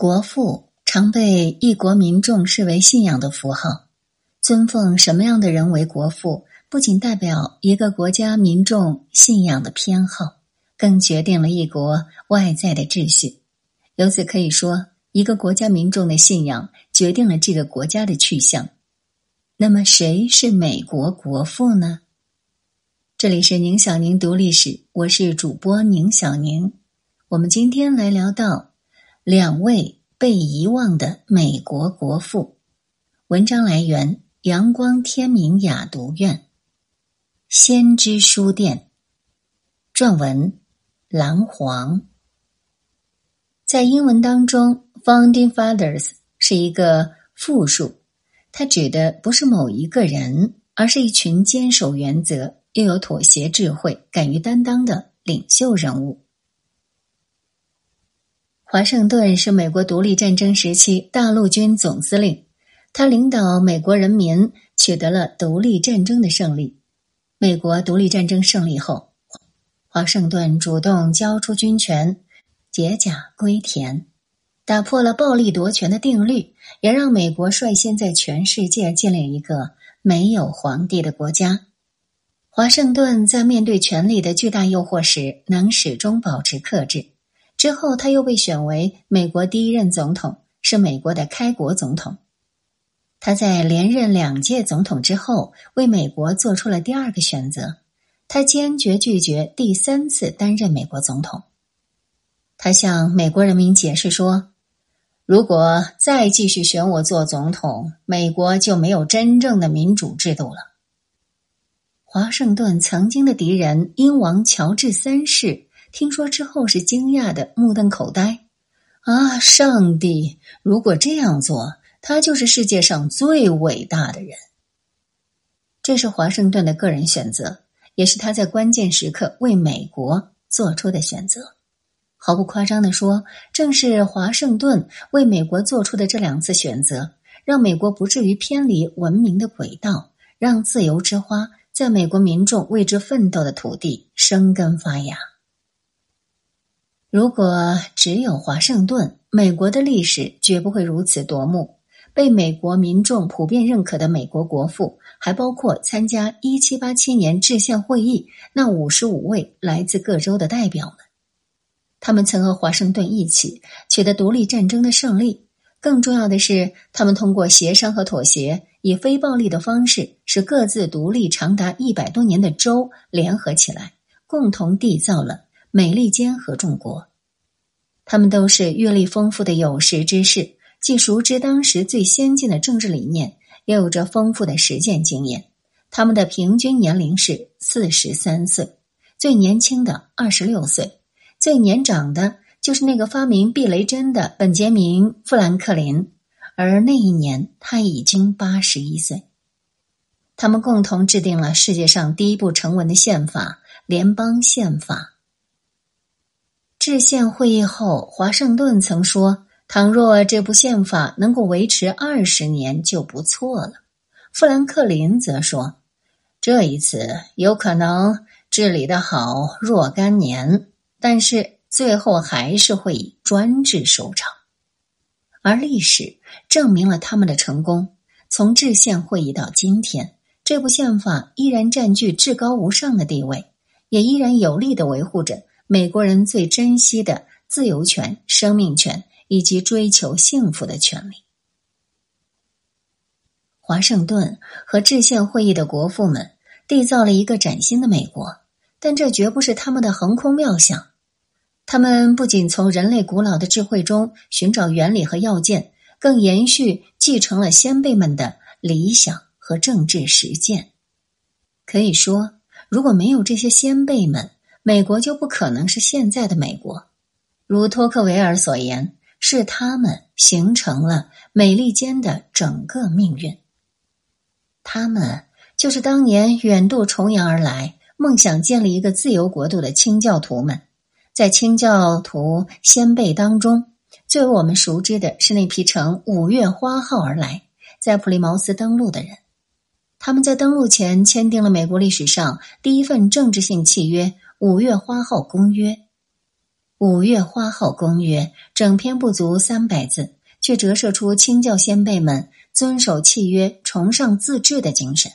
国父常被一国民众视为信仰的符号。尊奉什么样的人为国父，不仅代表一个国家民众信仰的偏好，更决定了一国外在的秩序。由此可以说，一个国家民众的信仰决定了这个国家的去向。那么，谁是美国国父呢？这里是宁小宁读历史，我是主播宁小宁。我们今天来聊到两位被遗忘的美国国父。文章来源：阳光天明雅读院、先知书店。撰文：蓝黄。在英文当中，“Founding Fathers” 是一个复数。它指的不是某一个人，而是一群坚守原则、又有妥协智慧、敢于担当的领袖人物。华盛顿是美国独立战争时期大陆军总司令，他领导美国人民取得了独立战争的胜利。美国独立战争胜利后，华盛顿主动交出军权，解甲归田。打破了暴力夺权的定律，也让美国率先在全世界建立一个没有皇帝的国家。华盛顿在面对权力的巨大诱惑时，能始终保持克制。之后，他又被选为美国第一任总统，是美国的开国总统。他在连任两届总统之后，为美国做出了第二个选择：他坚决拒绝第三次担任美国总统。他向美国人民解释说。如果再继续选我做总统，美国就没有真正的民主制度了。华盛顿曾经的敌人英王乔治三世听说之后是惊讶的目瞪口呆。啊，上帝！如果这样做，他就是世界上最伟大的人。这是华盛顿的个人选择，也是他在关键时刻为美国做出的选择。毫不夸张的说，正是华盛顿为美国做出的这两次选择，让美国不至于偏离文明的轨道，让自由之花在美国民众为之奋斗的土地生根发芽。如果只有华盛顿，美国的历史绝不会如此夺目。被美国民众普遍认可的美国国父，还包括参加一七八七年制宪会议那五十五位来自各州的代表们。他们曾和华盛顿一起取得独立战争的胜利。更重要的是，他们通过协商和妥协，以非暴力的方式，使各自独立长达一百多年的州联合起来，共同缔造了美利坚合众国。他们都是阅历丰富的有识之士，既熟知当时最先进的政治理念，也有着丰富的实践经验。他们的平均年龄是四十三岁，最年轻的二十六岁。最年长的就是那个发明避雷针的本杰明·富兰克林，而那一年他已经八十一岁。他们共同制定了世界上第一部成文的宪法——联邦宪法。制宪会议后，华盛顿曾说：“倘若这部宪法能够维持二十年就不错了。”富兰克林则说：“这一次有可能治理的好若干年。”但是最后还是会以专制收场，而历史证明了他们的成功。从制宪会议到今天，这部宪法依然占据至高无上的地位，也依然有力的维护着美国人最珍惜的自由权、生命权以及追求幸福的权利。华盛顿和制宪会议的国父们缔造了一个崭新的美国。但这绝不是他们的横空妙想，他们不仅从人类古老的智慧中寻找原理和要件，更延续继承了先辈们的理想和政治实践。可以说，如果没有这些先辈们，美国就不可能是现在的美国。如托克维尔所言，是他们形成了美利坚的整个命运。他们就是当年远渡重洋而来。梦想建立一个自由国度的清教徒们，在清教徒先辈当中，最为我们熟知的是那批乘五月花号而来，在普利茅斯登陆的人。他们在登陆前签订了美国历史上第一份政治性契约——五月花号公约。五月花号公约整篇不足三百字，却折射出清教先辈们遵守契约、崇尚自治的精神。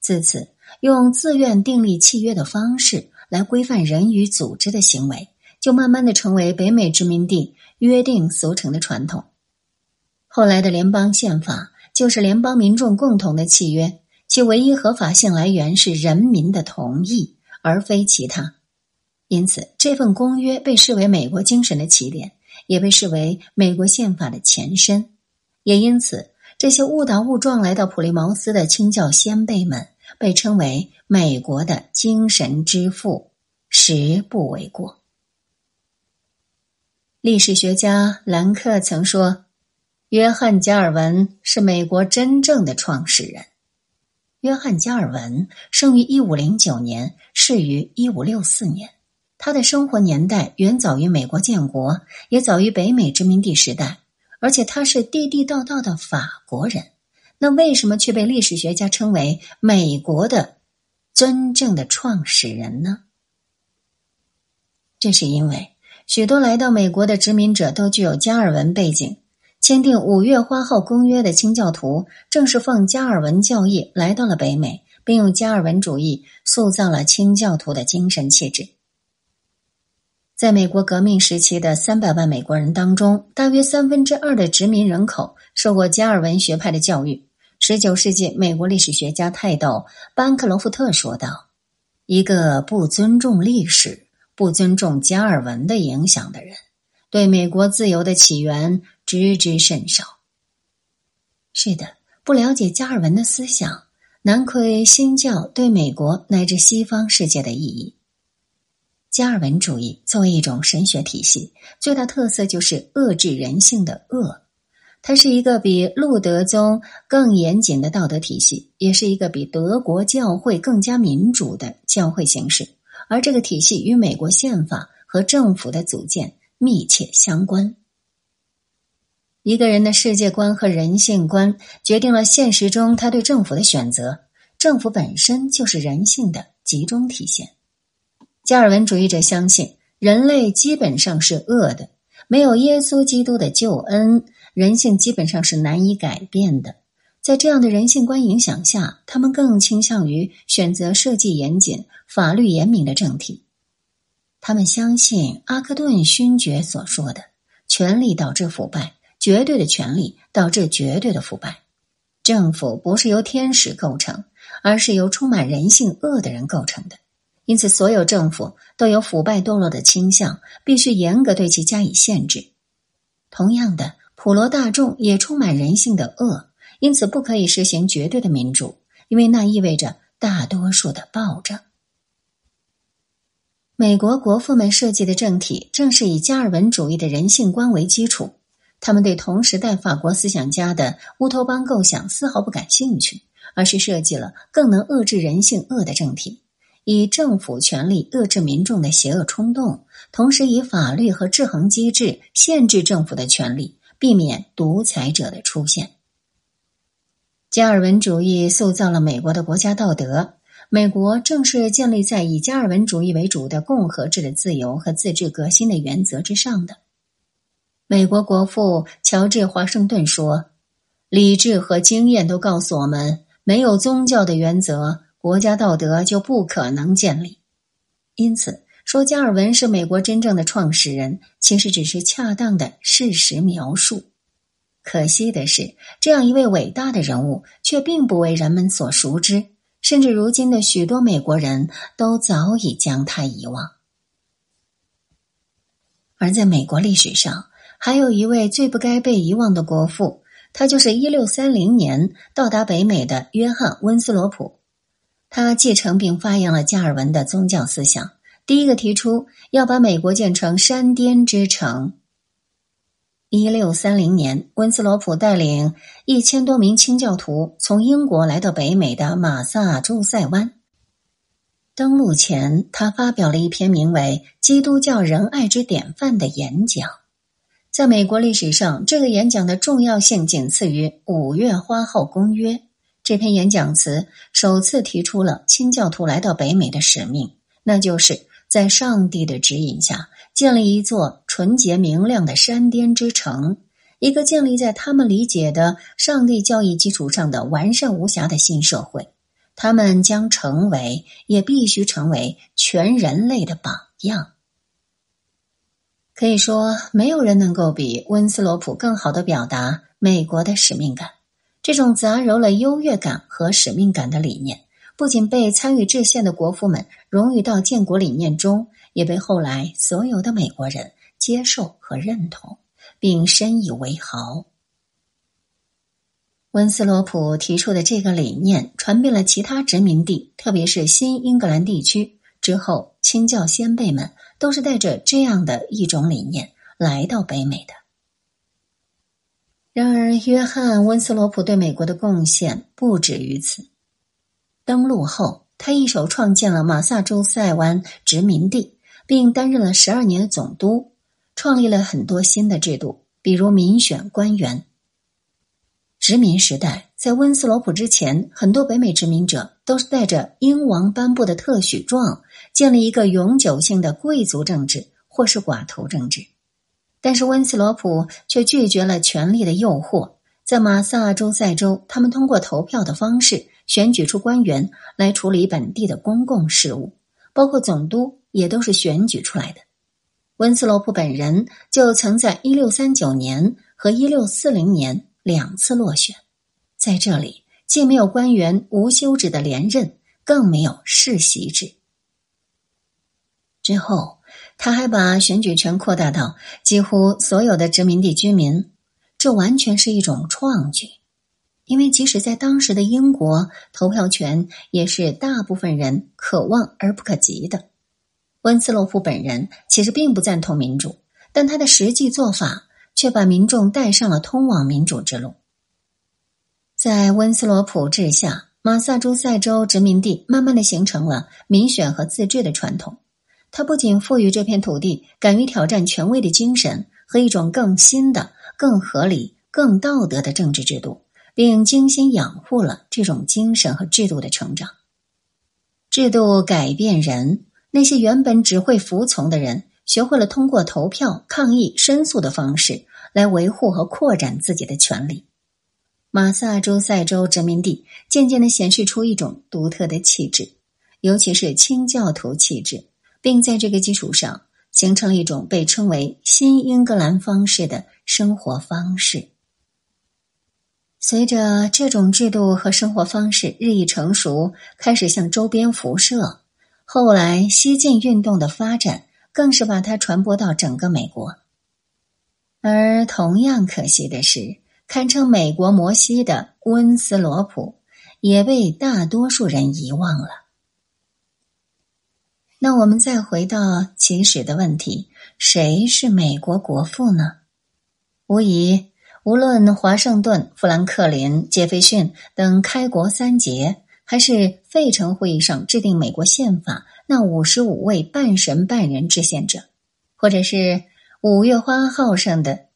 自此，用自愿订立契约的方式来规范人与组织的行为，就慢慢的成为北美殖民地约定俗成的传统。后来的联邦宪法就是联邦民众共同的契约，其唯一合法性来源是人民的同意，而非其他。因此，这份公约被视为美国精神的起点，也被视为美国宪法的前身。也因此，这些误打误撞来到普利茅斯的清教先辈们被称为美国的精神之父，实不为过。历史学家兰克曾说：“约翰·加尔文是美国真正的创始人。”约翰·加尔文生于一五零九年，逝于一五六四年。他的生活年代远早于美国建国，也早于北美殖民地时代，而且他是地地道道的法国人。那为什么却被历史学家称为美国的真正的创始人呢？这是因为许多来到美国的殖民者都具有加尔文背景，签订五月花号公约的清教徒正是奉加尔文教义来到了北美，并用加尔文主义塑造了清教徒的精神气质。在美国革命时期的三百万美国人当中，大约三分之二的殖民人口受过加尔文学派的教育。十九世纪美国历史学家泰斗班克罗夫特说道：“一个不尊重历史、不尊重加尔文的影响的人，对美国自由的起源知之甚少。”是的，不了解加尔文的思想，难窥新教对美国乃至西方世界的意义。加尔文主义作为一种神学体系，最大特色就是遏制人性的恶。它是一个比路德宗更严谨的道德体系，也是一个比德国教会更加民主的教会形式。而这个体系与美国宪法和政府的组建密切相关。一个人的世界观和人性观决定了现实中他对政府的选择。政府本身就是人性的集中体现。加尔文主义者相信，人类基本上是恶的，没有耶稣基督的救恩，人性基本上是难以改变的。在这样的人性观影响下，他们更倾向于选择设计严谨、法律严明的政体。他们相信阿克顿勋爵所说的：“权力导致腐败，绝对的权力导致绝对的腐败。政府不是由天使构成，而是由充满人性恶的人构成的。”因此，所有政府都有腐败堕落的倾向，必须严格对其加以限制。同样的，普罗大众也充满人性的恶，因此不可以实行绝对的民主，因为那意味着大多数的暴政。美国国父们设计的政体正是以加尔文主义的人性观为基础，他们对同时代法国思想家的乌托邦构想丝毫不感兴趣，而是设计了更能遏制人性恶的政体。以政府权力遏制民众的邪恶冲动，同时以法律和制衡机制限制政府的权利，避免独裁者的出现。加尔文主义塑造了美国的国家道德。美国正是建立在以加尔文主义为主的共和制的自由和自治革新的原则之上的。美国国父乔治·华盛顿说：“理智和经验都告诉我们，没有宗教的原则。”国家道德就不可能建立，因此说加尔文是美国真正的创始人，其实只是恰当的事实描述。可惜的是，这样一位伟大的人物却并不为人们所熟知，甚至如今的许多美国人都早已将他遗忘。而在美国历史上，还有一位最不该被遗忘的国父，他就是一六三零年到达北美的约翰·温斯罗普。他继承并发扬了加尔文的宗教思想，第一个提出要把美国建成山巅之城。一六三零年，温斯罗普带领一千多名清教徒从英国来到北美的马萨诸塞湾。登陆前，他发表了一篇名为《基督教仁爱之典范》的演讲。在美国历史上，这个演讲的重要性仅次于《五月花号公约》。这篇演讲词首次提出了清教徒来到北美的使命，那就是在上帝的指引下，建立一座纯洁明亮的山巅之城，一个建立在他们理解的上帝教义基础上的完善无瑕的新社会。他们将成为，也必须成为全人类的榜样。可以说，没有人能够比温斯罗普更好的表达美国的使命感。这种杂糅了优越感和使命感的理念。不仅被参与制宪的国父们融入到建国理念中，也被后来所有的美国人接受和认同，并深以为豪。温斯罗普提出的这个理念传遍了其他殖民地，特别是新英格兰地区。之后，清教先辈们都是带着这样的一种理念来到北美的。然而，约翰·温斯罗普对美国的贡献不止于此。登陆后，他一手创建了马萨诸塞湾殖民地，并担任了十二年的总督，创立了很多新的制度，比如民选官员。殖民时代，在温斯罗普之前，很多北美殖民者都是带着英王颁布的特许状，建立一个永久性的贵族政治或是寡头政治。但是温斯罗普却拒绝了权力的诱惑，在马萨诸塞州，他们通过投票的方式。选举出官员来处理本地的公共事务，包括总督也都是选举出来的。温斯罗普本人就曾在一六三九年和一六四零年两次落选。在这里，既没有官员无休止的连任，更没有世袭制。之后，他还把选举权扩大到几乎所有的殖民地居民，这完全是一种创举。因为即使在当时的英国，投票权也是大部分人可望而不可及的。温斯洛夫本人其实并不赞同民主，但他的实际做法却把民众带上了通往民主之路。在温斯罗普治下，马萨诸塞州殖民地慢慢的形成了民选和自治的传统。他不仅赋予这片土地敢于挑战权威的精神和一种更新的、更合理、更道德的政治制度。并精心养护了这种精神和制度的成长。制度改变人，那些原本只会服从的人，学会了通过投票、抗议、申诉的方式来维护和扩展自己的权利。马萨诸塞州殖民地渐渐的显示出一种独特的气质，尤其是清教徒气质，并在这个基础上形成了一种被称为新英格兰方式的生活方式。随着这种制度和生活方式日益成熟，开始向周边辐射。后来，西进运动的发展更是把它传播到整个美国。而同样可惜的是，堪称美国摩西的温斯罗普也被大多数人遗忘了。那我们再回到起始的问题：谁是美国国父呢？无疑。无论华盛顿、富兰克林、杰斐逊等开国三杰，还是费城会议上制定美国宪法那五十五位半神半人制宪者，或者是五月花号上的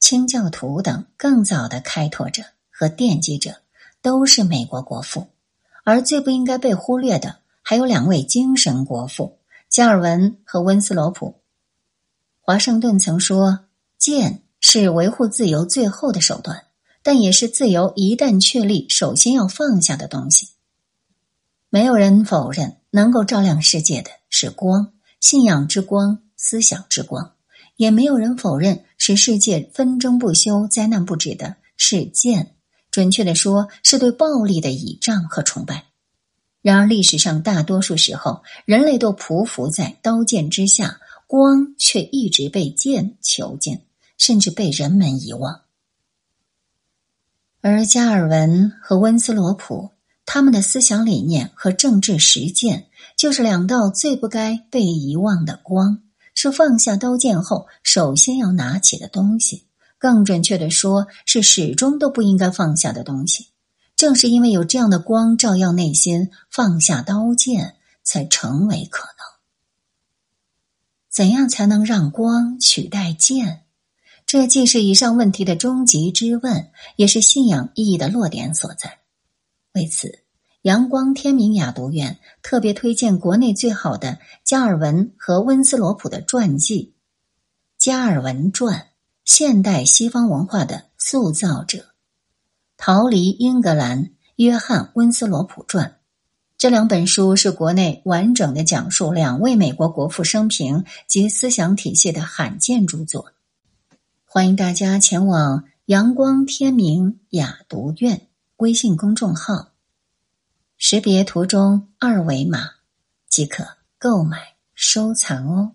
清教徒等更早的开拓者和奠基者，都是美国国父。而最不应该被忽略的，还有两位精神国父——加尔文和温斯罗普。华盛顿曾说：“剑。”是维护自由最后的手段，但也是自由一旦确立首先要放下的东西。没有人否认能够照亮世界的是光，信仰之光，思想之光；也没有人否认使世界纷争不休、灾难不止的是剑。准确的说，是对暴力的倚仗和崇拜。然而，历史上大多数时候，人类都匍匐在刀剑之下，光却一直被剑囚禁。甚至被人们遗忘，而加尔文和温斯罗普他们的思想理念和政治实践，就是两道最不该被遗忘的光，是放下刀剑后首先要拿起的东西。更准确的说，是始终都不应该放下的东西。正是因为有这样的光照耀内心，放下刀剑才成为可能。怎样才能让光取代剑？这既是以上问题的终极之问，也是信仰意义的落点所在。为此，阳光天明雅读院特别推荐国内最好的加尔文和温斯罗普的传记，《加尔文传》，现代西方文化的塑造者；逃离英格兰，约翰·温斯罗普传。这两本书是国内完整的讲述两位美国国父生平及思想体系的罕见著作。欢迎大家前往阳光天明雅读院微信公众号，识别图中二维码即可购买收藏哦。